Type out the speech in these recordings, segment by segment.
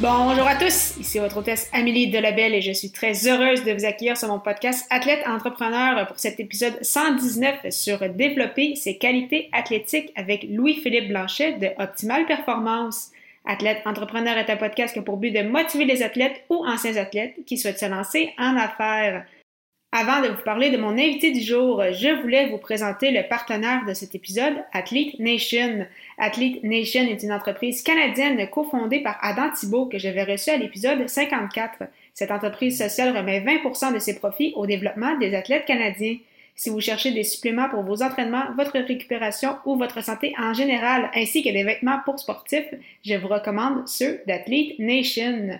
Bonjour à tous, ici votre hôtesse Amélie Delabelle et je suis très heureuse de vous accueillir sur mon podcast Athlète Entrepreneur pour cet épisode 119 sur développer ses qualités athlétiques avec Louis-Philippe Blanchet de Optimal Performance. Athlète Entrepreneur est un podcast qui a pour but de motiver les athlètes ou anciens athlètes qui souhaitent se lancer en affaires. Avant de vous parler de mon invité du jour, je voulais vous présenter le partenaire de cet épisode, Athlete Nation. Athlete Nation est une entreprise canadienne cofondée par Adam Thibault que j'avais reçu à l'épisode 54. Cette entreprise sociale remet 20% de ses profits au développement des athlètes canadiens. Si vous cherchez des suppléments pour vos entraînements, votre récupération ou votre santé en général, ainsi que des vêtements pour sportifs, je vous recommande ceux d'Athlete Nation.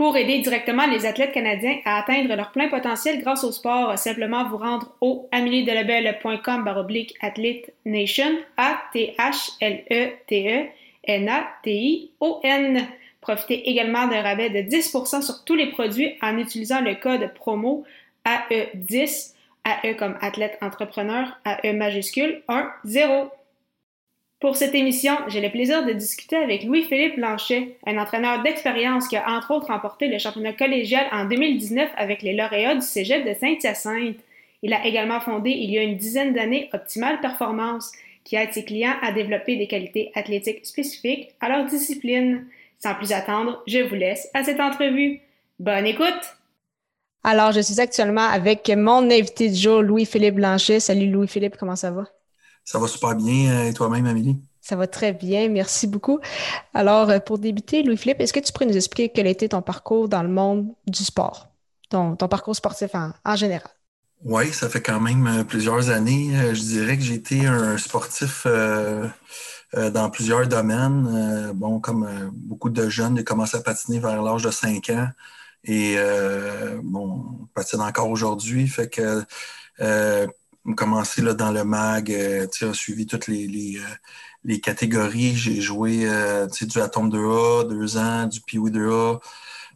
Pour aider directement les athlètes canadiens à atteindre leur plein potentiel grâce au sport, simplement vous rendre au ameliedelebel.com baroblique athlete nation, A-T-H-L-E-T-E-N-A-T-I-O-N. Profitez également d'un rabais de 10% sur tous les produits en utilisant le code promo AE10, AE comme athlète entrepreneur, AE majuscule 1 0. Pour cette émission, j'ai le plaisir de discuter avec Louis-Philippe Blanchet, un entraîneur d'expérience qui a entre autres remporté le championnat collégial en 2019 avec les lauréats du Cégep de Saint-Hyacinthe. Il a également fondé il y a une dizaine d'années Optimal Performance, qui aide ses clients à développer des qualités athlétiques spécifiques à leur discipline. Sans plus attendre, je vous laisse à cette entrevue. Bonne écoute! Alors, je suis actuellement avec mon invité du jour, Louis-Philippe Blanchet. Salut Louis-Philippe, comment ça va? Ça va super bien. Euh, et toi-même, Amélie? Ça va très bien, merci beaucoup. Alors, euh, pour débuter, Louis-Philippe, est-ce que tu pourrais nous expliquer quel a été ton parcours dans le monde du sport, ton, parcours sportif en, général? Oui, ça fait quand même euh, plusieurs années. Je dirais que j'ai été un sportif dans plusieurs domaines. Bon, comme beaucoup de jeunes, j'ai commencé à patiner vers l'âge de 5 ans. Et bon, on patine encore aujourd'hui. Fait que commencé là, dans le mag, euh, as suivi toutes les, les, euh, catégories. J'ai joué euh, du Atom 2A, 2 ans, du Pee-Wee 2A,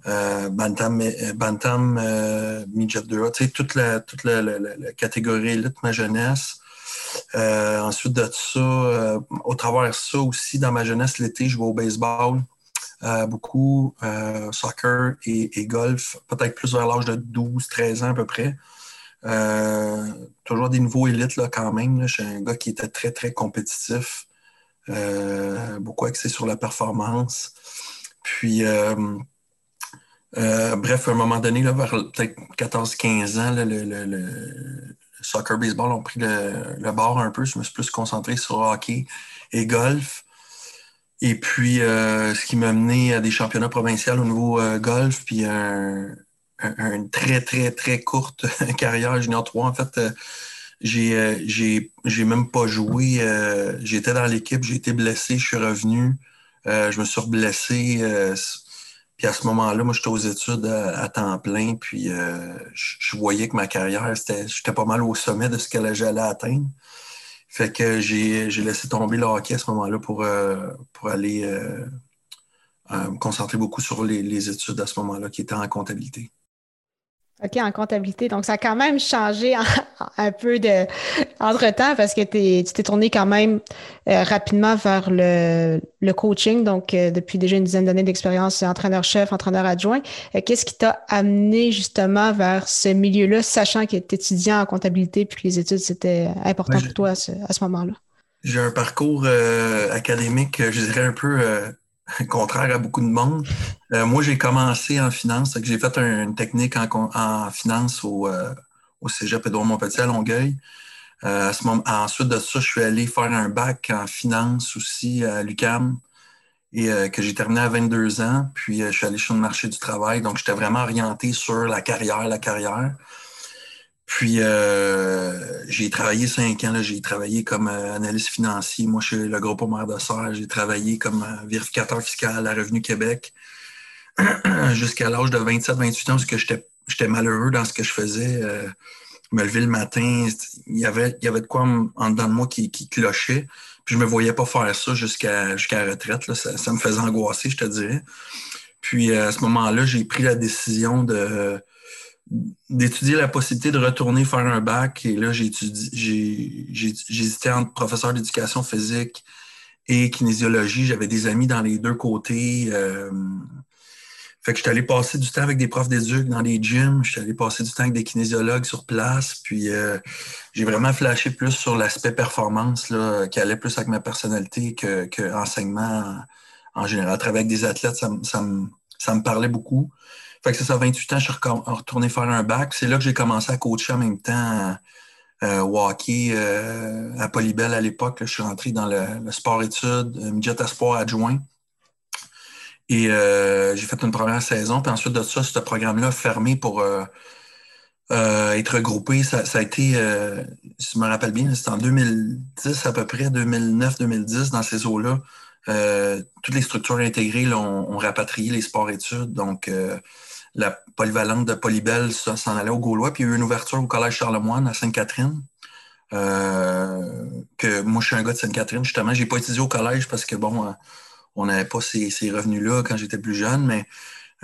euh, Bantam, Bantam Midget 2A, toute la, toute la, la, catégorie élite ma jeunesse. ensuite de ça, au travers de ça aussi, dans ma jeunesse, l'été, je vais au baseball. beaucoup, soccer et, et golf, peut-être plus vers l'âge de 12-13 ans à peu près. Euh, toujours des nouveaux élites là, quand même. Là. Suis un gars qui était très, très compétitif. Euh, beaucoup axé sur la performance. Puis, euh, bref, à un moment donné, là, vers peut-être 14-15 ans, le, le, le, soccer, baseball ont pris le, bord un peu. Je me suis plus concentré sur hockey et golf. Et puis, ce qui m'a mené à des championnats provinciaux au niveau golf, puis un, une très, très, très courte carrière junior 3. En fait, euh, j'ai, euh, j'ai, même pas joué. Euh, j'étais dans l'équipe, j'ai été blessé, je suis revenu. je me suis blessé. puis à ce moment-là, moi, j'étais aux études à, temps plein. Puis je, voyais que ma carrière, j'étais pas mal au sommet de ce que j'allais atteindre. Fait que j'ai, laissé tomber le hockey à ce moment-là pour, pour aller me concentrer beaucoup sur les, les études à ce moment-là qui étaient en comptabilité. OK, en comptabilité. Donc, ça a quand même changé un peu de entre-temps parce que tu t'es tourné quand même euh, rapidement vers le, coaching. Donc, euh, depuis déjà une dizaine d'années d'expérience, entraîneur-chef, entraîneur adjoint. Euh, qu'est-ce qui t'a amené justement vers ce milieu-là, sachant que tu étudiant en comptabilité puis que les études, c'était important pour toi à ce, à ce moment-là? J'ai un parcours académique, je dirais un peu contraire à beaucoup de monde. Euh, moi, j'ai commencé en finance, j'ai fait une technique en, finance au, euh, au Cégep Édouard Montpetit à Longueuil. Euh, ensuite de ça, je suis allé faire un bac en finance aussi à l'UCAM et que j'ai terminé à 22 ans. Puis je suis allé sur le marché du travail. Donc, j'étais vraiment orienté sur la carrière, la carrière. Puis, euh, j'ai travaillé cinq ans. J'ai travaillé comme euh, analyste financier. Moi, je suis le groupe maire de Serre. J'ai travaillé comme euh, vérificateur fiscal à Revenu Québec jusqu'à l'âge de 27-28 ans parce que j'étais malheureux dans ce que je faisais. me lever le matin, il y avait, il y avait de quoi en dedans de moi qui, clochait. Puis je me voyais pas faire ça jusqu'à jusqu'à la retraite. Ça, me faisait angoisser, je te dirais. Puis à ce moment-là, j'ai pris la décision de d'étudier la possibilité de retourner faire un bac. Et là, j'hésitais entre professeur d'éducation physique et kinésiologie. J'avais des amis dans les deux côtés. Euh, fait que j'étais allé passer du temps avec des profs d'éduc dans les gyms. J'étais allé passer du temps avec des kinésiologues sur place. Puis euh, j'ai vraiment flashé plus sur l'aspect performance là, qui allait plus avec ma personnalité que, que enseignement en général. Travailler avec des athlètes, ça, ça, me, ça me parlait beaucoup. Fait que c'est ça, 28 ans, je suis retourné faire un bac. C'est là que j'ai commencé à coacher en même temps euh, hockey euh, à Polybel à l'époque. Je suis rentré dans le, sport-études, euh, midget espoir adjoint. Et euh, j'ai fait une première saison. Puis ensuite de ça, ce programme-là fermé pour être regroupé. Ça, a été, si je me rappelle bien, c'était en 2010 à peu près, 2009-2010, dans ces eaux-là. toutes les structures intégrées ont, rapatrié les sports-études. Donc, la polyvalente de Polybel s'en allait au Gaulois. Puis il y a eu une ouverture au Collège Charlemagne à Sainte-Catherine. Euh, que moi, je suis un gars de Sainte-Catherine, justement. Je n'ai pas étudié au collège parce que, bon, euh, on n'avait pas ces, revenus-là quand j'étais plus jeune, mais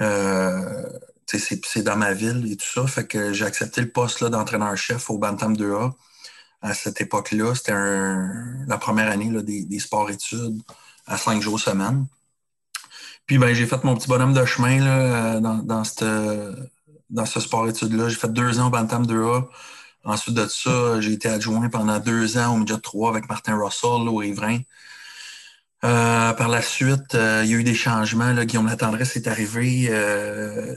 euh, c'est dans ma ville et tout ça. Fait que j'ai accepté le poste d'entraîneur-chef au Bantam 2A à cette époque-là. C'était la première année des, des sports-études à cinq jours semaine. Puis ben, j'ai fait mon petit bonhomme de chemin là, euh, dans, dans, dans ce sport-études-là. J'ai fait deux ans au Bantam 2A. Ensuite de ça, j'ai été adjoint pendant deux ans au Midget 3 avec Martin Russell au Évrin. Euh, par la suite, euh, il y a eu des changements. Là. Guillaume Latendresse est arrivé.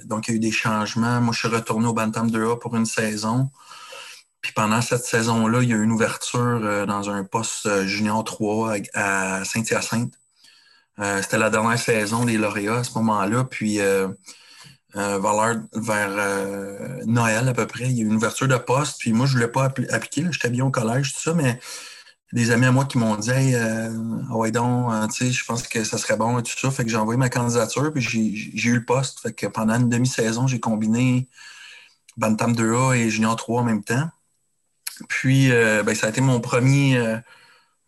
donc, il y a eu des changements. Moi, je suis retourné au Bantam 2A pour une saison. Puis pendant cette saison-là, il y a eu une ouverture dans un poste junior 3 à Saint-Hyacinthe. Euh, c'était la dernière saison des lauréats à ce moment-là. Puis euh, euh, vers, Noël à peu près, il y a eu une ouverture de poste. Puis moi, je ne voulais pas appliquer. J'étais bien au collège, tout ça, mais des amis à moi qui m'ont dit Hey, ouais, donc, tu sais, je pense que ça serait bon et tout ça. Fait que j'ai envoyé ma candidature, puis j'ai eu le poste. Fait que pendant une demi-saison, j'ai combiné Bantam 2A et Junior 3 en même temps. Puis, ben, ça a été mon premier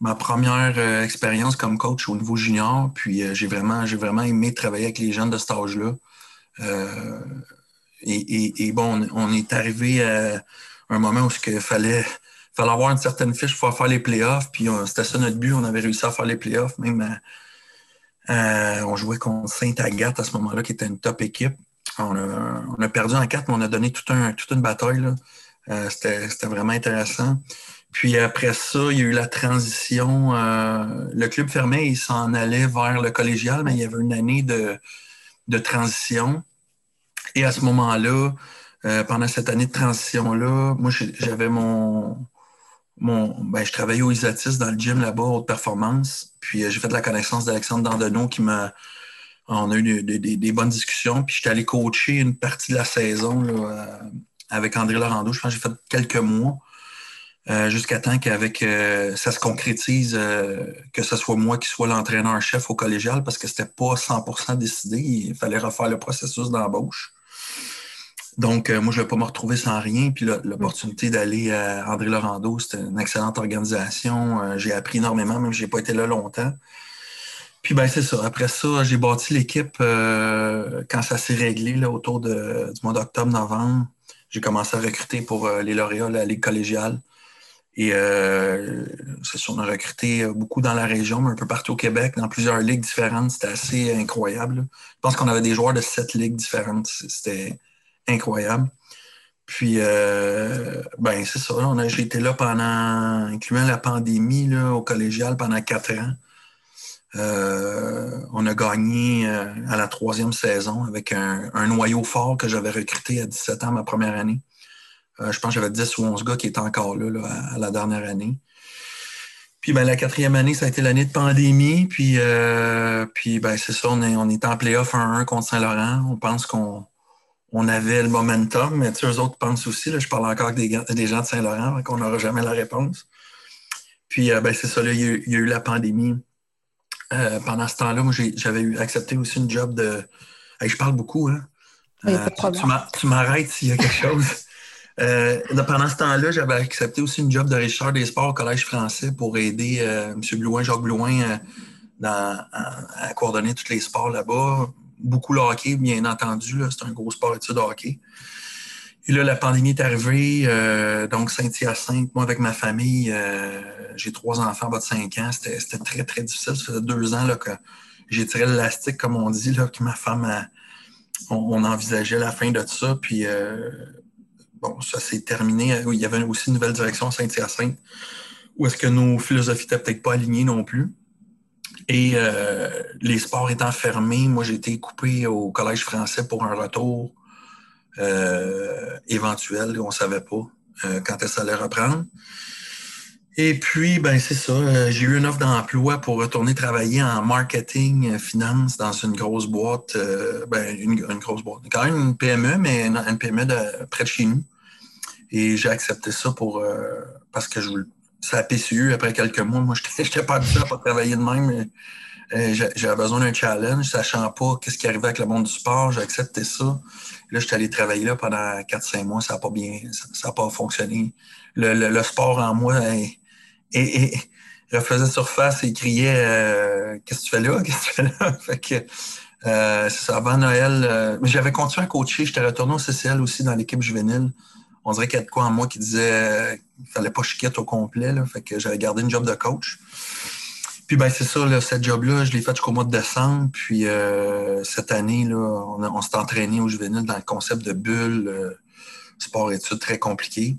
ma première euh, expérience comme coach au niveau junior. Puis euh, j'ai vraiment, vraiment aimé travailler avec les jeunes de cet âge-là. Euh, et, bon, on, est arrivé à un moment où il fallait, fallait avoir une certaine fiche pour faire les playoffs. Puis c'était ça notre but. On avait réussi à faire les playoffs. Même on jouait contre Sainte-Agathe à ce moment-là, qui était une top équipe. On a, perdu en quatre, mais on a donné toute une bataille. c'était vraiment intéressant. Puis après ça, il y a eu la transition. Euh, le club fermait, il s'en allait vers le collégial, mais il y avait une année de, transition. Et à ce moment-là, euh, pendant cette année de transition-là, moi, j'avais mon, mon. Ben, je travaillais au Isatis dans le gym là-bas, haute performance. Puis euh, j'ai fait de la connaissance d'Alexandre Dandonneau qui m'a. On a eu des, bonnes discussions. Puis j'étais allé coacher une partie de la saison avec André Laurando. Je pense que j'ai fait quelques mois. Euh, jusqu'à temps qu'avec euh, ça se concrétise, euh, que ce soit moi qui soit l'entraîneur-chef au collégial, parce que c'était pas 100% décidé. Il fallait refaire le processus d'embauche. Donc, moi, je ne vais pas me retrouver sans rien. Puis l'opportunité d'aller à André Laurando, c'était une excellente organisation. j'ai appris énormément, même si je n'ai pas été là longtemps. Puis ben c'est ça. Après ça, j'ai bâti l'équipe quand ça s'est réglé là, autour du mois d'octobre-novembre. J'ai commencé à recruter pour les lauréats, la Ligue collégiale. Et euh, on a recruté euh, beaucoup dans la région, mais un peu partout au Québec, dans plusieurs ligues différentes. C'était assez incroyable. Je pense qu'on avait des joueurs de sept ligues différentes. C'était incroyable. Puis, euh, ben, c'est ça. J'ai été là pendant, incluant la pandémie, au collégial pendant quatre ans. Euh, on a gagné à la troisième saison avec un noyau fort que j'avais recruté à 17 ans, ma première année. Euh, je pense que j'avais 10 ou 11 gars qui étaient encore là, à, la dernière année. Puis ben, la quatrième année, ça a été l'année de pandémie. Puis, euh, puis ben, c'est ça, on est, on est en playoff 1-1 contre Saint-Laurent. On pense qu'on on avait le momentum, mais eux autres pensent aussi, là, je parle encore des, des gens de Saint-Laurent, qu'on n'aura jamais la réponse. Puis, ben, c'est ça, il, y a, eu la pandémie. pendant ce temps-là, moi, j'avais accepté aussi une job de. je parle beaucoup, hein? tu m'arrêtes s'il y a quelque chose. Euh, pendant ce temps-là, j'avais accepté aussi une job de régisseur des sports au Collège français pour aider euh, M. Blouin, Jacques Blouin, euh, à, coordonner tous les sports là-bas. Beaucoup le hockey, bien entendu. C'est un gros sport étude de hockey. Et là, la pandémie est arrivée, donc Saint-Hyacinthe, moi avec ma famille, j'ai trois enfants bas de 5 ans, c'était très, très difficile. Ça faisait deux ans là, que j'ai tiré l'élastique, comme on dit, là, que ma femme, on, envisageait la fin de ça. Puis bon, ça s'est terminé. Il y avait aussi une nouvelle direction à Saint-Hyacinthe, où est-ce que nos philosophies n'étaient peut-être pas alignées non plus. Et euh, les sports étant fermés, moi, j'ai été coupé au Collège français pour un retour euh, éventuel. On ne savait pas euh, quand ça allait reprendre. Et puis, ben c'est ça. J'ai eu une offre d'emploi pour retourner travailler en marketing, finance dans une grosse boîte. ben, une, grosse boîte. Quand même une PME, mais une, PME de, près de chez nous. Et j'ai accepté ça pour euh, parce que je ça a PCU après quelques mois. Moi, je n'étais pas habitué à pas travailler de même. Euh, j'avais besoin d'un challenge, sachant pas qu'est-ce qui arrivait avec le monde du sport. J'ai accepté ça. Là, je suis allé travailler là pendant 4-5 mois. Ça n'a pas bien, ça, pas fonctionné. Le, sport en moi et, refaisait surface et criait euh, Qu'est-ce que tu fais là? Qu'est-ce que tu fais là? fait que c'est ça, avant Noël. mais j'avais continué à coacher. J'étais retourné au CCL aussi dans l'équipe juvénile on dirait qu'il y a de quoi en moi qui disait euh, qu'il fallait pas chiquer au complet. Fait que j'avais gardé une job de coach. Puis ben c'est ça, là, cette job-là, je l'ai faite jusqu'au mois de décembre. Puis euh, cette année, là, on, s'est entraîné au juvénile dans le concept de bulle, euh, sport-études très compliqué.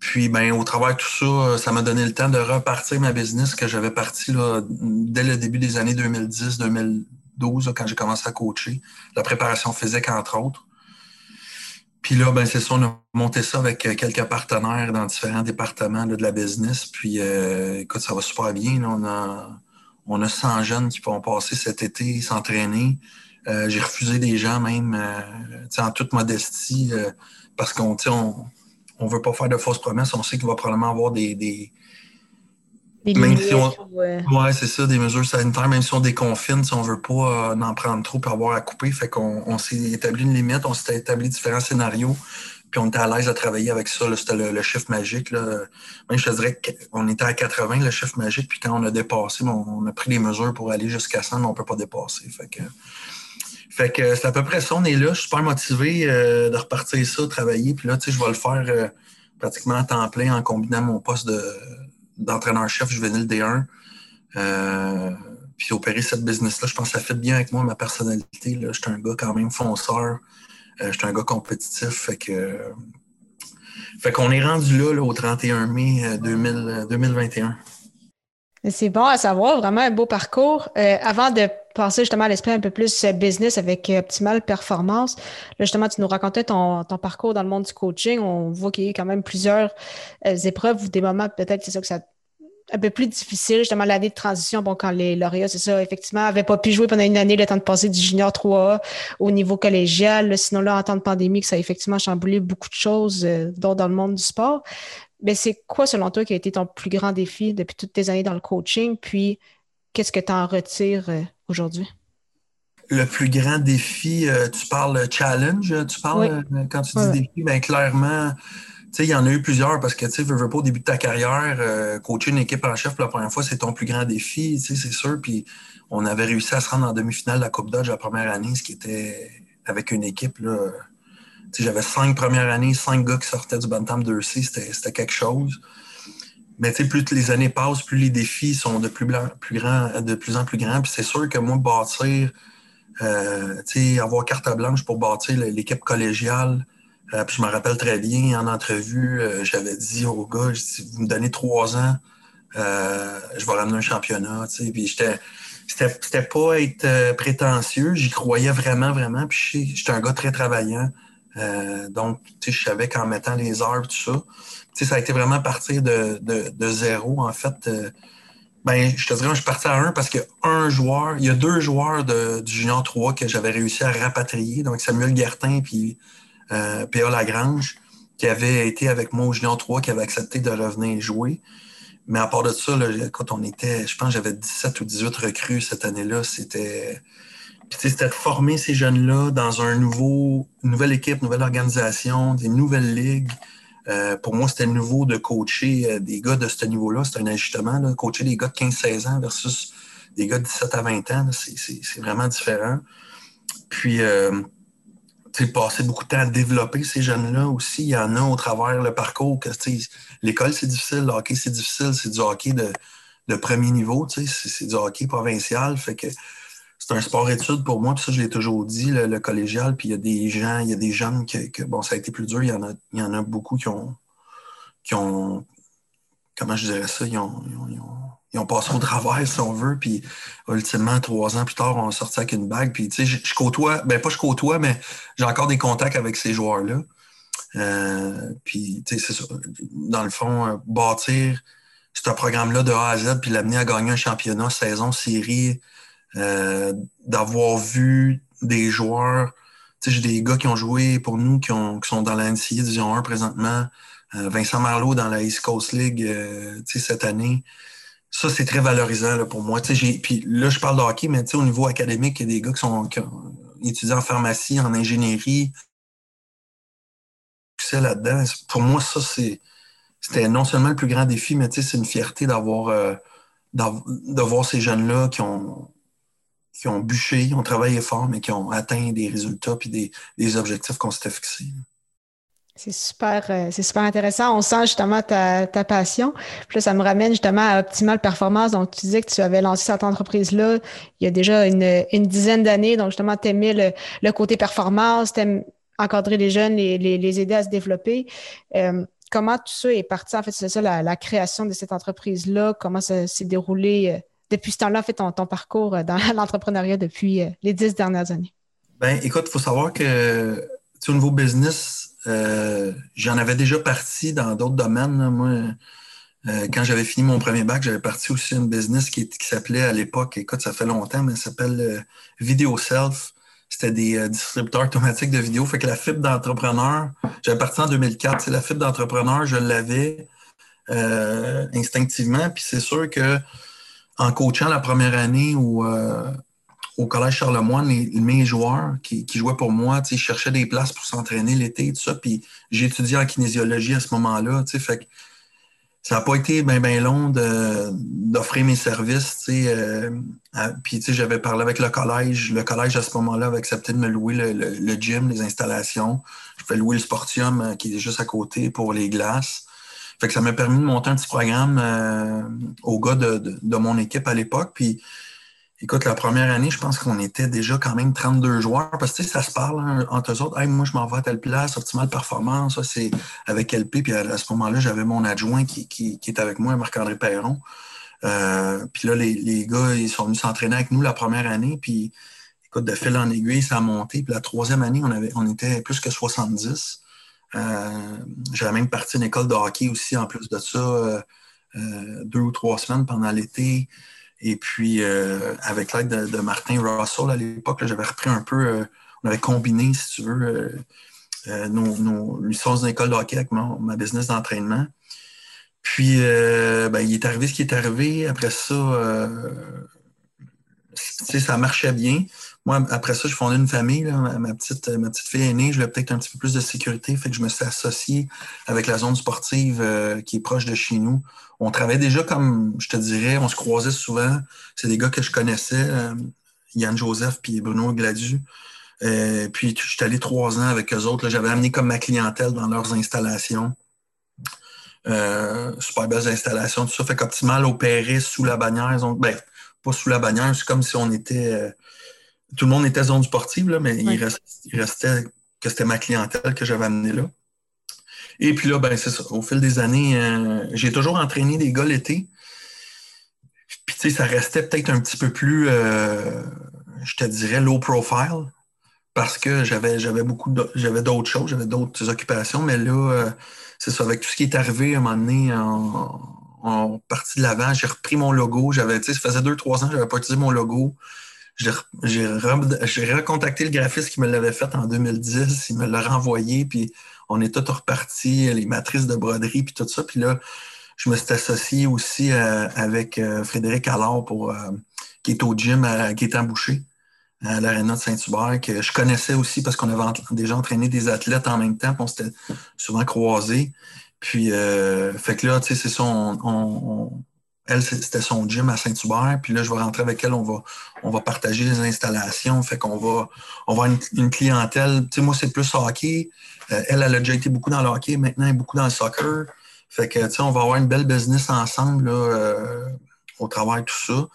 Puis ben, au travers de tout ça, ça m'a donné le temps de repartir ma business que j'avais parti là, dès le début des années 2010-2012, quand j'ai commencé à coacher, la préparation physique, entre autres. Puis là, ben, c'est ça, on a monté ça avec euh, quelques partenaires dans différents départements de la business. Puis, euh, écoute, ça va super bien. On, a, on a 100 jeunes qui vont passer cet été s'entraîner. Euh, j'ai refusé des gens même, en toute modestie, parce qu'on on, on veut pas faire de fausses promesses. On sait qu'il va probablement avoir des, même si on... ouais. c'est ça, des mesures sanitaires, même si on déconfine, si on veut pas euh, en prendre trop pour avoir à couper. Fait qu'on s'est établi une limite, on s'est établi différents scénarios, puis on était à l'aise à travailler avec ça. C'était le, chiffre magique. Là. Même je te dirais qu'on était à 80, le chiffre magique, puis quand on a dépassé, on, a pris des mesures pour aller jusqu'à 100, mais on peut pas dépasser. Fait que, fait que c'est à peu près ça, on est là. Je suis super motivé euh, de repartir ça, travailler. Puis là, tu sais, je vais le faire euh, pratiquement à temps plein en combinant mon poste de d'entraîneur-chef juvénile D1. Euh, puis opérer cette business-là, je pense que ça fait bien avec moi, ma personnalité. Je suis un gars quand même fonceur. Je suis un gars compétitif. Fait que. fait qu'on est rendu là, au 31 mai 2021. Euh, C'est bon à savoir, vraiment un beau parcours. avant de passer justement à l'esprit un peu plus business avec Optimal Performance, là, justement, tu nous racontais ton, parcours dans le monde du coaching. On voit qu'il y a quand même plusieurs épreuves ou des moments, peut-être, c'est ça que ça un peu plus difficile, justement, l'année de transition. Bon, quand les lauréats, c'est ça, effectivement, n'avaient pas pu jouer pendant une année le temps de passer du junior 3A au niveau collégial. Sinon, là, en temps de pandémie, que ça a effectivement chamboulé beaucoup de choses, euh, dans le monde du sport. Mais c'est quoi, selon toi, qui a été ton plus grand défi depuis toutes tes années dans le coaching? Puis, qu'est-ce que tu en retires euh, aujourd'hui? Le plus grand défi, euh, tu parles challenge, tu parles quand tu dis défi, bien clairement, il y en a eu plusieurs parce que tu veux, veux pas au début de ta carrière, euh, coacher une équipe en chef pour la première fois, c'est ton plus grand défi, c'est sûr. Puis on avait réussi à se rendre en demi-finale de la Coupe Dodge la première année, ce qui était avec une équipe. J'avais cinq premières années, cinq gars qui sortaient du Bantam 2C, c'était quelque chose. Mais plus les années passent, plus les défis sont de plus, plus, grand, de plus en plus grands. Puis c'est sûr que moi, bâtir, euh, avoir carte blanche pour bâtir l'équipe collégiale, euh, puis je me rappelle très bien, en entrevue, euh, j'avais dit au gars, si vous me donnez trois ans, euh, je vais ramener un championnat. Puis j'étais. C'était pas être prétentieux, j'y croyais vraiment, vraiment. Puis j'étais un gars très travaillant. Donc, je savais qu'en mettant les heures, tout ça, ça a été vraiment partir de, zéro, en fait. Ben, je te dirais, je suis parti à un parce que un joueur, il y a deux joueurs de, du Junior 3 que j'avais réussi à rapatrier, donc Samuel Guertin puis euh, P.A. Lagrange, qui avait été avec moi au Junior 3, qui avait accepté de revenir jouer. Mais à part de ça, quand on était, je pense j'avais 17 ou 18 recrues cette année-là, c'était. C'était de former ces jeunes-là dans un nouveau, une nouvelle équipe, une nouvelle organisation, des nouvelles ligues. Euh, pour moi, c'était nouveau de coacher euh, des gars de ce niveau-là. C'est un ajustement. Coacher des gars de 15-16 ans versus des gars de 17 à 20 ans, c'est vraiment différent. Puis, euh, passer beaucoup de temps à développer ces jeunes-là aussi. Il y en a au travers le parcours. L'école, c'est difficile. Le hockey, c'est difficile. C'est du hockey de, de premier niveau. C'est du hockey provincial. Fait que c'est un sport étude pour moi, puis ça, je l'ai toujours dit, le, collégial, puis il y a des gens, il y a des jeunes que, bon, ça a été plus dur, il y en a, y en a beaucoup qui ont, qui ont, comment je dirais ça, ils ont, ils ont, passé au travers, si on veut, puis ultimement, trois ans plus tard, on est sorti avec une bague, puis tu sais, je, côtoie, ben pas je côtoie, mais j'ai encore des contacts avec ces joueurs-là. Euh, puis, tu sais, c'est dans le fond, euh, bâtir ce programme-là de A à Z, puis l'amener à gagner un championnat, saison, série, d'avoir vu des joueurs. J'ai des gars qui ont joué pour nous, qui, ont, qui sont dans la NCA Division 1 présentement. Euh, Vincent Marleau dans la East Coast League euh, cette année. Ça, c'est très valorisant là, pour moi. Puis là, je parle de hockey, mais au niveau académique, il y a des gars qui sont qui ont en pharmacie, en ingénierie. là-dedans. Pour moi, ça, c'est c'était non seulement le plus grand défi, mais c'est une fierté d'avoir voir ces jeunes-là qui ont, qui ont bûché, ont travaillé fort, mais qui ont atteint des résultats et des, objectifs qu'on s'était fixés. C'est super, euh, c'est super intéressant. On sent justement ta, passion. Puis là, ça me ramène justement à Optimal Performance. Donc, tu disais que tu avais lancé cette entreprise-là il y a déjà une, dizaine d'années. Donc, justement, tu aimais le, côté performance, tu aimes encadrer les jeunes, les, aider à se développer. Euh, comment tout ça est parti? En fait, c'est ça, la, la, création de cette entreprise-là? Comment ça s'est déroulé? Depuis ce temps-là, fait ton, parcours euh, dans l'entrepreneuriat depuis euh, les dix dernières années? Ben, écoute, il faut savoir que au niveau business, euh, j'en avais déjà parti dans d'autres domaines. Moi, quand j'avais fini mon premier bac, j'avais parti aussi une business qui, s'appelait à l'époque, écoute, ça fait longtemps, mais ça s'appelle Video Self. C'était des distributeurs automatiques de vidéos. Fait que la fibre d'entrepreneur, j'avais parti en 2004. C'est la fibre d'entrepreneur, je l'avais instinctivement. Puis c'est sûr que en coachant la première année au, euh, Collège Charlemagne, mes joueurs qui, jouaient pour moi, ils cherchaient des places pour s'entraîner l'été tout ça. Puis étudié en kinésiologie à ce moment-là. Fait que ça n'a pas été bien ben long d'offrir mes services. Euh, j'avais parlé avec le collège. Le collège, à ce moment-là, avait accepté de me louer le, gym, les installations. Je pouvais louer le sportium euh, qui est juste à côté pour les glaces. Fait que ça m'a permis de monter un petit programme euh, aux gars de, mon équipe à l'époque. Puis, écoute, la première année, je pense qu'on était déjà quand même 32 joueurs. Parce que ça se parle hein, entre eux autres. moi, je m'en vais à telle place, optimale performance. Ça, c'est avec LP. Puis à, ce moment-là, j'avais mon adjoint qui, qui, est avec moi, Marc-André Perron. Euh, puis là, les, gars, ils sont venus s'entraîner avec nous la première année. Puis, écoute, de fil en aiguille, ça a monté. Puis la troisième année, on, avait, on était plus que 70. Euh, J'avais même parti une école de hockey aussi, en plus de ça, euh, euh, deux ou trois semaines pendant l'été. Et puis, avec l'aide de, Martin Russell à l'époque, j'avais repris un peu, on avait combiné, si tu veux, nos, licences d'école de hockey avec ma business d'entraînement. Puis, ben, il est arrivé ce qui est arrivé. Après ça, ça marchait bien. Moi, après ça, je fondé une famille. Ma, petite, ma petite fille aînée, je voulais peut-être un petit peu plus de sécurité. Fait que je me suis associé avec la zone sportive euh, qui est proche de chez nous. On travaillait déjà comme, je te dirais, on se croisait souvent. C'est des gars que je connaissais, euh, Yann Joseph puis Bruno Gladu. Euh, puis je suis allé trois ans avec eux autres. J'avais amené comme ma clientèle dans leurs installations. super belles installations, tout ça. Fait qu'Optimal opérait sous la bannière. ben, pas sous la bannière, c'est comme si on était tout le monde était zone sportive, là, mais il, restait que c'était ma clientèle que j'avais amenée là. Et puis là, ben, c'est ça. Au fil des années, euh, j'ai toujours entraîné des gars l'été. Puis, tu sais, ça restait peut-être un petit peu plus, euh, je te dirais, low profile. Parce que j'avais, j'avais beaucoup j'avais d'autres choses, j'avais d'autres occupations. Mais là, euh, c'est ça. Avec tout ce qui est arrivé à un moment donné, on parti de l'avant. J'ai repris mon logo. J'avais, ça faisait deux, trois ans que j'avais pas utilisé mon logo. J'ai recontacté le graphiste qui me l'avait fait en 2010. Il me l'a renvoyé, puis on est tout reparti, les matrices de broderie, puis tout ça. Puis là, je me suis associé aussi euh, avec euh, Frédéric Allard, pour, euh, qui est au gym, qui est embouché à l'Arena de Saint-Hubert, que je connaissais aussi parce qu'on avait déjà entraîné des athlètes en même temps, puis on s'était souvent croisés. Puis, fait que là, tu sais, c'est ça, on elle, c'était son gym à Saint-Hubert. Puis là, je vais rentrer avec elle, on va, on va partager les installations. Fait qu'on va, on va une, clientèle. Tu sais, moi, c'est plus hockey. Euh, elle, elle a déjà été beaucoup dans le hockey, maintenant, elle est beaucoup dans le soccer. Fait que, tu sais, on va avoir une belle business ensemble, là, euh, au de tout ça.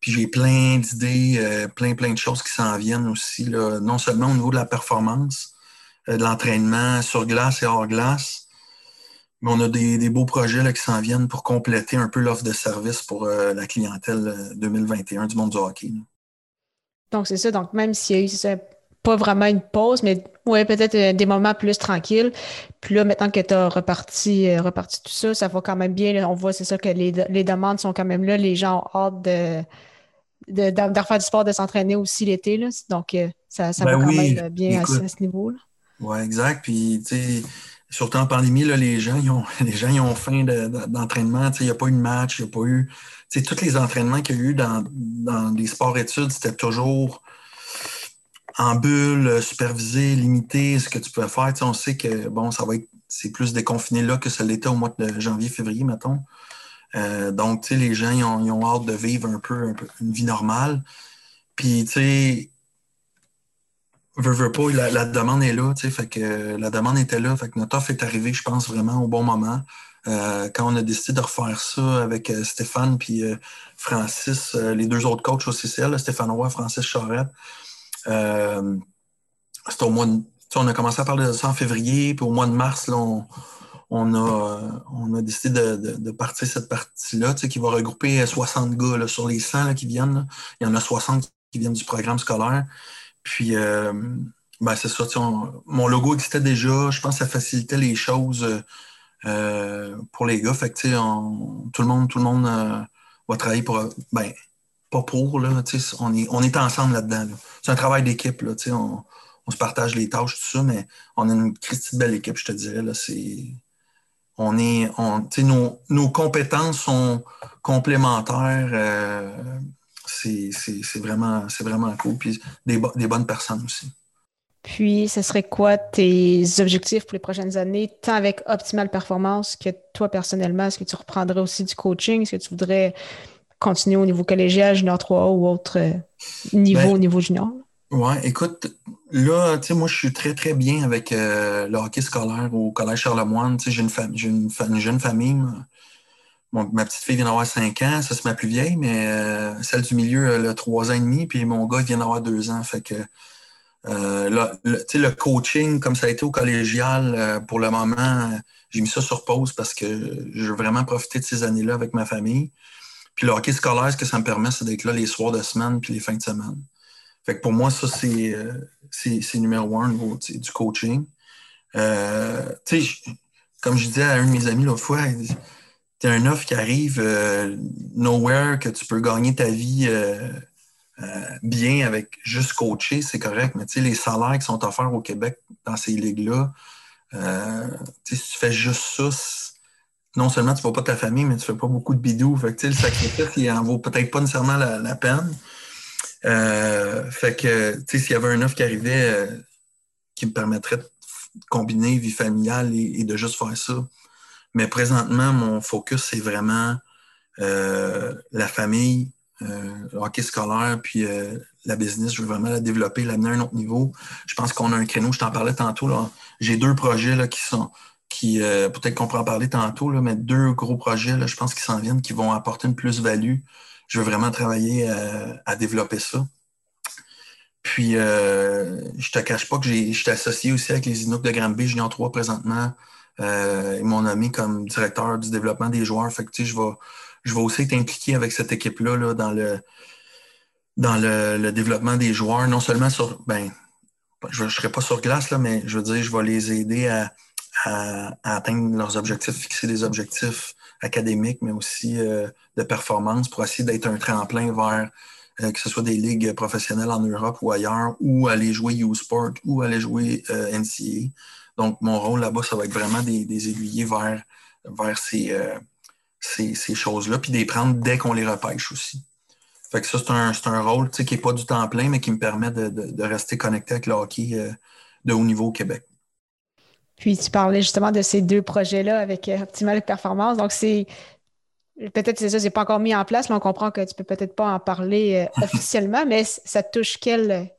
Puis j'ai plein d'idées, euh, plein, plein de choses qui s'en viennent aussi, là, non seulement au niveau de la performance, de l'entraînement sur glace et hors glace, mais on a des, beaux projets là, qui s'en viennent pour compléter un peu l'offre de service pour euh, la clientèle 2021 euh, du monde du hockey. Donc, c'est ça. Donc, même s'il y a eu pas vraiment une pause, mais ouais, peut-être euh, des moments plus tranquilles. Puis là, maintenant que tu as reparti, reparti tout ça, ça va quand même bien. On voit, c'est ça, que les, demandes sont quand même là. Les gens ont hâte de, de, refaire du sport, de s'entraîner aussi l'été. Donc, ça, ça ben va quand même bien à, ce niveau-là. Oui, exact. Puis, tu sais, surtout en pandémie, là, les gens, ils ont, les gens ils ont faim d'entraînement. il n'y a pas eu de match, il n'y a pas eu. Tous les entraînements qu'il y a eu dans, dans les sports-études, c'était toujours en bulle, supervisé, limité, ce que tu peux faire. on sait que bon, ça va être c'est plus déconfiné là que ça l'était au mois de janvier, février, mettons. Euh, donc, les gens, ils ont, ils ont, hâte de vivre un peu une vie normale. Puis, tu sais, Veux, pas, la, demande est là, tu sais, fait que la demande était là, fait que notre offre est arrivée, je pense, vraiment au bon moment. Euh, quand on a décidé de refaire ça avec euh, Stéphane puis euh, Francis, les deux autres coachs au CCL, Stéphane Roy, Francis Charette, c'était au mois de, on a commencé à parler de ça en février, puis au mois de mars, là, on, a, on a décidé de, partir cette partie-là, qui va regrouper 60 gars sur les 100 qui viennent. Il y en a 60 qui viennent du programme scolaire. Puis, euh, ben, c'est ça. mon logo existait déjà. Je pense que ça facilitait les choses euh, pour les gars. Fait que, tout le monde, tout le monde euh, va travailler pour. Ben, pas pour, là. On est, on est ensemble là-dedans. C'est un travail d'équipe. Là, on, on se partage les tâches, tout ça, mais on a une petite belle équipe, je te dirais. Là, c'est, on est, on, nos, nos compétences sont complémentaires c'est vraiment, vraiment cool. Puis des, bonnes personnes aussi. Puis, ce serait quoi tes objectifs pour les prochaines années, tant avec Optimal Performance que toi personnellement? Est-ce que tu reprendrais aussi du coaching? Est-ce que tu voudrais continuer au niveau collégial, junior 3 ou autre euh, niveau ben, au niveau junior? Oui, écoute, là, tu sais, moi, je suis très, très bien avec euh, le hockey scolaire au Collège Charlemagne. Tu sais, j'ai une, une, jeune famille ma petite fille vient d'avoir 5 ans, ça c'est ma plus vieille, mais euh, celle du milieu, elle a 3 ans et demi, puis mon gars vient d'avoir 2 ans. Fait que euh, le, coaching, comme ça a été au collégial, euh, pour le moment, j'ai mis ça sur pause parce que je veux vraiment profiter de ces années-là avec ma famille. Puis le hockey scolaire, ce que ça me permet, c'est d'être là les soirs de semaine puis les fins de semaine. Fait que pour moi, ça, c'est, c'est, numéro un du coaching. comme je disais à un de mes amis l'autre fois, tu un offre qui arrive euh, nowhere, que tu peux gagner ta vie euh, euh, bien avec juste coacher, c'est correct. Mais tu sais, les salaires qui sont offerts au Québec dans ces ligues-là, si tu fais juste ça, non seulement tu ne vas pas ta famille, mais tu ne fais pas beaucoup de bidou. Fait que, le sacrifice, il en vaut peut-être pas nécessairement la, peine. fait que, s'il y avait un offre qui arrivait qui me permettrait de combiner vie familiale et de juste faire ça, mais présentement, mon focus, c'est vraiment euh, la famille, euh, le hockey scolaire, puis euh, la business. Je veux vraiment la développer, l'amener à un autre niveau. Je pense qu'on a un créneau, je t'en parlais tantôt. J'ai deux projets qui sont, qui peut-être qu'on pourra en parler tantôt, mais deux gros projets, je pense, qui s'en viennent, qui vont apporter une plus-value. Je veux vraiment travailler à développer ça. Puis, je te cache pas que je suis associé aussi avec les Inuks de Granby Junior 3 présentement ils m'ont nommé comme directeur du développement des joueurs. Fait que, je vais, je vais aussi être impliqué avec cette équipe-là dans, le, dans le, développement des joueurs. Non seulement sur, ben, je ne serai pas sur glace, là, mais je veux dire, je vais les aider à, atteindre leurs objectifs, fixer des objectifs académique, mais aussi de performance pour essayer d'être un tremplin vers que ce soit des ligues professionnelles en Europe ou ailleurs, ou aller jouer U-Sport, ou aller jouer NCA. Donc, mon rôle là-bas, ça va être vraiment des, des aiguillés vers, vers ces, ces, choses-là, puis les prendre dès qu'on les repêche aussi. Fait que ça, c'est un, un, rôle qui n'est pas du temps plein, mais qui me permet de, rester connecté avec le hockey euh, de haut niveau au Québec. Puis tu parlais justement de ces deux projets-là avec euh, Optimal Performance. Donc, c'est peut-être c'est ça, c'est pas encore mis en place, mais on comprend que tu peux peut-être pas en parler euh, officiellement, mais ça touche quel,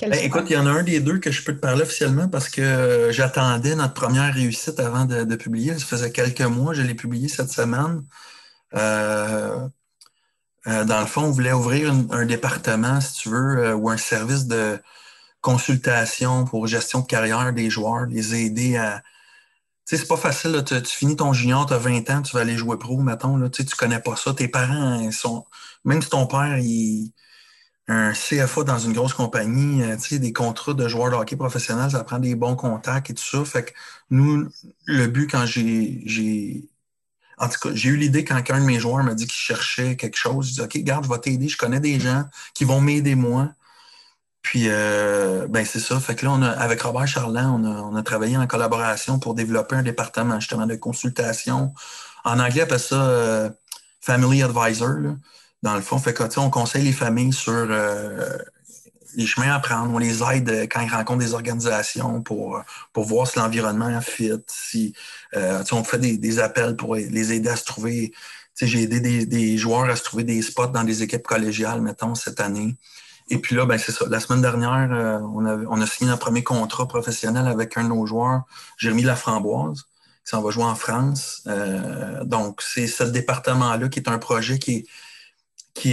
ben, écoute, il y en a un des deux que je peux te parler officiellement parce que j'attendais notre première réussite avant de, publier. Ça faisait quelques mois, je l'ai publié cette semaine. Euh, euh, dans le fond, on voulait ouvrir un département, si tu veux, euh, ou un service de consultation pour gestion de carrière des joueurs, les aider à. Tu sais, c'est pas facile. Tu, finis ton junior, tu as 20 ans, tu vas aller jouer pro, mettons. Là, tu sais, tu connais pas ça. Tes parents, ils sont. Même si ton père, il un CFA dans une grosse compagnie, euh, tu sais, des contrats de joueurs de hockey professionnels, ça prend des bons contacts et tout ça. Fait que nous, le but quand j'ai en tout cas, j'ai eu l'idée quand un de mes joueurs m'a dit qu'il cherchait quelque chose. Je dis OK, garde, je vais t'aider. Je connais des gens qui vont m'aider moi. Puis, euh, ben c'est ça. Fait que là, on a, avec Robert Charland, on a, on a, travaillé en collaboration pour développer un département justement de consultation. En anglais, on appelle ça euh, Family Advisor. Là dans le fond. Fait que, on conseille les familles sur euh, les chemins à prendre. On les aide euh, quand ils rencontrent des organisations pour, pour voir si l'environnement fit, si euh, on fait des, appels pour les aider à se trouver. J'ai aidé des, joueurs à se trouver des spots dans des équipes collégiales, mettons, cette année. Et puis là, ben c'est ça. La semaine dernière, on, a, on a signé un premier contrat professionnel avec un de nos joueurs, Jérémy Laframboise, qui s'en va jouer en France. donc, c'est ce département-là qui est un projet qui est,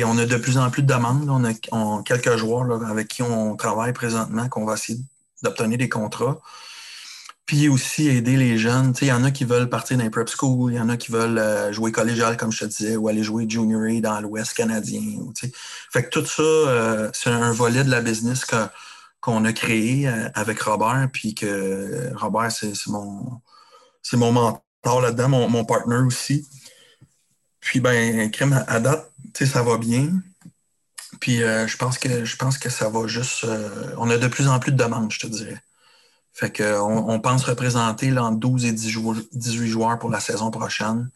on a de plus en plus de demandes. On a, quelques joueurs avec qui on travaille présentement, qu'on va essayer d'obtenir des contrats. Puis aussi aider les jeunes. Il y en a qui veulent partir dans les prep school, il y en a qui veulent euh, jouer collégial, comme je te disais, ou aller jouer junior A dans l'Ouest canadien. fait que tout ça, euh, c'est un volet de la business qu'on a créé euh, avec Robert, puis que Robert, c'est mon, mon mentor là-dedans, mon, mon partner aussi. Puis, ben, crème à date, ça va bien. Puis, euh, je, pense que, je pense que ça va juste. Euh, on a de plus en plus de demandes, je te dirais. Fait qu'on on pense représenter là, entre 12 et 18 joueurs pour la saison prochaine.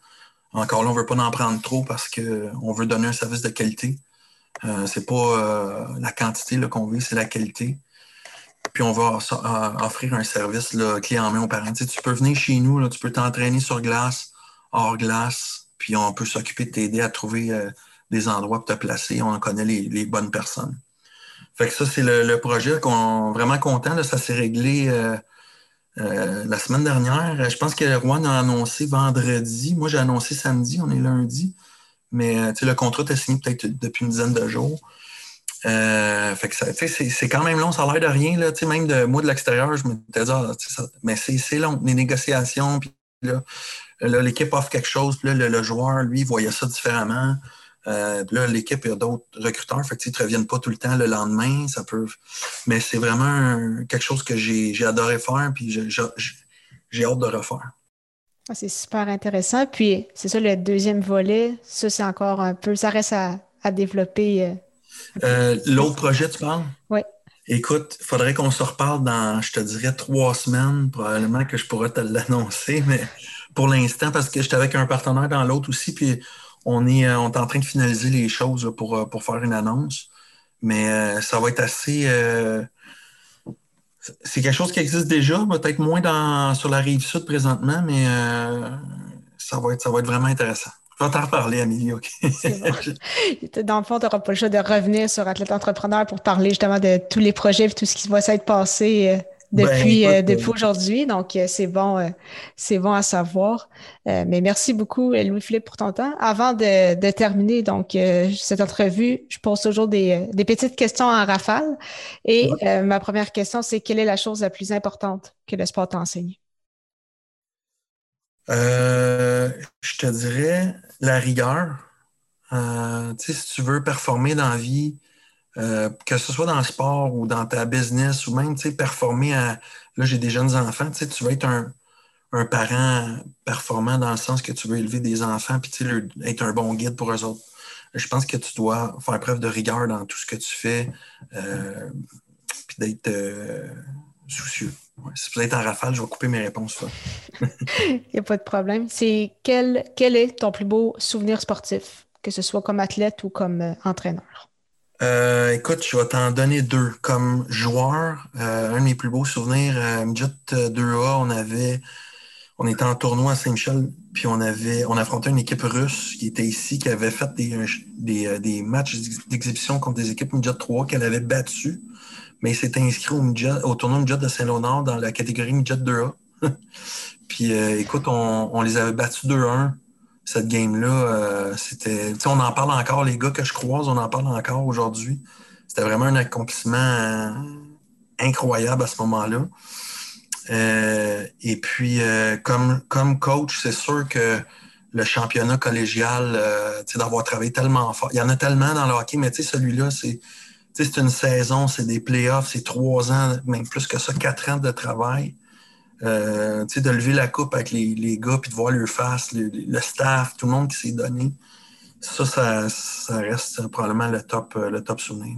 Encore là, on ne veut pas en prendre trop parce qu'on veut donner un service de qualité. Euh, c'est pas la quantité qu'on veut, c'est la qualité. Puis on va offrir un service là, clé en main aux parents. tu peux venir chez nous, tu peux t'entraîner sur glace, hors glace, puis on peut s'occuper de t'aider à trouver euh, des endroits pour te placer. On connaît les, bonnes personnes. Fait que ça, c'est le, projet qu'on vraiment content. ça s'est réglé euh, euh, la semaine dernière. Je pense que Rouen a annoncé vendredi. Moi, j'ai annoncé samedi, on est lundi. Mais le contrat est signé peut-être depuis une dizaine de jours. fait que c'est quand même long, ça a l'air de rien. Là, même de moi de l'extérieur, je me disais, ah, mais c'est long, les négociations, là, l'équipe offre quelque chose, puis là, le, joueur, lui, voyait ça différemment. Euh, puis là, l'équipe, il y a d'autres recruteurs, fait que, ils ne te reviennent pas tout le temps le lendemain. Ça peut... Mais c'est vraiment quelque chose que j'ai adoré faire, puis j'ai hâte de refaire. Ah, c'est super intéressant. Puis, c'est ça, le deuxième volet, ça, c'est encore un peu, ça reste à, développer. Euh, euh, l'autre projet, tu parles? Oui. Écoute, faudrait qu'on se reparle dans, je te dirais, trois semaines, probablement que je pourrais te l'annoncer, mais pour l'instant parce que j'étais avec un partenaire dans l'autre aussi, puis on est, euh, on est en train de finaliser les choses pour, euh, pour faire une annonce. Mais euh, ça va être assez. c'est quelque chose qui existe déjà, peut-être moins dans, sur la rive sud présentement, mais ça, va être, ça va être vraiment intéressant. Je vais t'en reparler, Amélie, OK? Dans le fond, tu n'auras pas le choix de revenir sur Athlète Entrepreneur pour parler justement de tous les projets et tout ce qui va s'être passé depuis, ben, euh, depuis euh, aujourd'hui. Donc, euh, c'est bon, c'est bon à savoir. mais merci beaucoup, Louis-Philippe, pour ton temps. Avant de, terminer donc cette entrevue, je pose toujours des, petites questions en rafale. Et ma première question, c'est quelle est la chose la plus importante que le sport t'enseigne? je te dirais la rigueur. si tu veux performer dans la vie, euh, que ce soit dans le sport ou dans ta business ou même performer à. Là, j'ai des jeunes enfants, tu vas être un, un parent performant dans le sens que tu veux élever des enfants puis être un bon guide pour eux autres. Je pense que tu dois faire preuve de rigueur dans tout ce que tu fais euh, puis d'être euh, soucieux. si vous êtes en rafale, je vais couper mes réponses. Il n'y a pas de problème. C'est quel, quel est ton plus beau souvenir sportif, que ce soit comme athlète ou comme euh, entraîneur? Euh, écoute, je vais t'en donner deux. Comme joueur, euh, un de mes plus beaux souvenirs, euh, Midget 2A, on avait, on était en tournoi à Saint-Michel, puis on avait, on affrontait une équipe russe qui était ici, qui avait fait des, des, des matchs d'exhibition contre des équipes Midget 3 qu'elle avait battues, mais il s'était inscrit au, tournoi Midget de Saint-Léonard dans la catégorie Midget 2A. puis écoute, on, les avait battus 2-1 cette game-là, euh, c'était. On en parle encore, les gars que je croise, on en parle encore aujourd'hui. C'était vraiment un accomplissement euh, incroyable à ce moment-là. Euh, et puis, comme, coach, c'est sûr que le championnat collégial, d'avoir travaillé tellement fort. Il y en a tellement dans le hockey, mais celui-là, c'est. C'est une saison, c'est des playoffs, c'est trois ans, même plus que ça, quatre ans de travail. Euh, de lever la coupe avec les, les gars, puis de voir leur face, le, staff, tout le monde qui s'est donné. Ça, ça, reste probablement le top, euh, le top souvenir.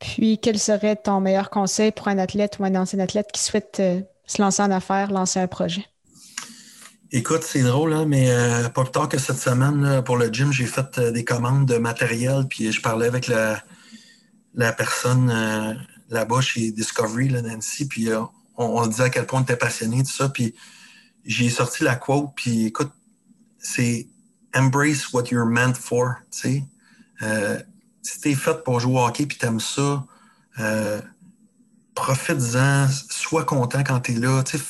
Puis, quel serait ton meilleur conseil pour un athlète ou un ancien athlète qui souhaite euh, se lancer en affaires, lancer un projet? Écoute, c'est drôle, hein, mais pas plus tard que cette semaine, pour le gym, j'ai fait des commandes de matériel, puis je parlais avec la, la personne là-bas chez Discovery, là, Nancy, puis on, disait à quel point on était passionné, tout ça. Puis j'ai sorti la quote, puis écoute, c'est embrace what you're meant for. Tu sais. Euh, si t'es fait pour jouer au hockey puis t'aimes ça, euh, profite-en, sois content quand t'es là. Tu sais,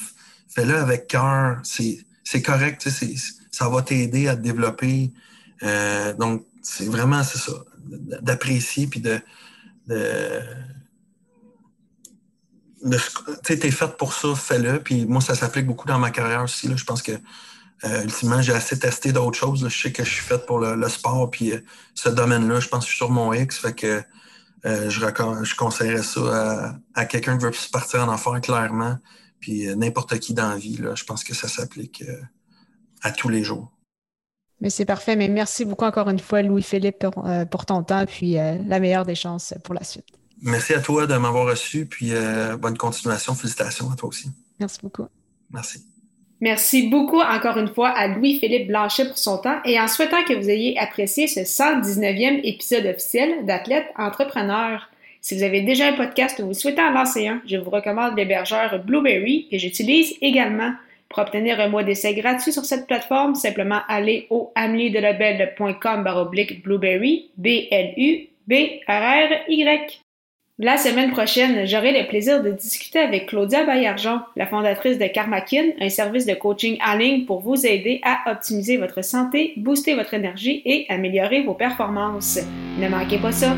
fais-le avec cœur. C'est correct. Tu sais, ça va t'aider à te développer. Euh, donc, c'est vraiment c'est ça, d'apprécier puis de, de tu es fait pour ça, fais-le. Puis moi, ça s'applique beaucoup dans ma carrière aussi. Là. Je pense que euh, ultimement, j'ai assez testé d'autres choses. Je sais que je suis fait pour le, sport, puis euh, ce domaine-là, je pense que je suis sur mon X. Fait que euh, je, je conseillerais ça à, quelqu'un qui veut partir en affaires clairement. Puis n'importe qui dans la vie, là, je pense que ça s'applique à tous les jours. Mais c'est parfait. Mais merci beaucoup encore une fois, Louis-Philippe, pour, pour, ton temps, puis la meilleure des chances pour la suite. Merci à toi de m'avoir reçu, puis euh, bonne continuation. Félicitations à toi aussi. Merci beaucoup. Merci. Merci beaucoup encore une fois à Louis-Philippe Blanchet pour son temps et en souhaitant que vous ayez apprécié ce 119e épisode officiel d'Athlète Entrepreneur. Si vous avez déjà un podcast ou vous souhaitez en lancer un, je vous recommande l'hébergeur Blueberry que j'utilise également. Pour obtenir un mois d'essai gratuit sur cette plateforme, simplement aller au ameliedelabel.com baroblique Blueberry, B-L-U-B-R-R-Y. La semaine prochaine, j'aurai le plaisir de discuter avec Claudia Baillargeon, la fondatrice de Karmakin, un service de coaching en ligne pour vous aider à optimiser votre santé, booster votre énergie et améliorer vos performances. Ne manquez pas ça!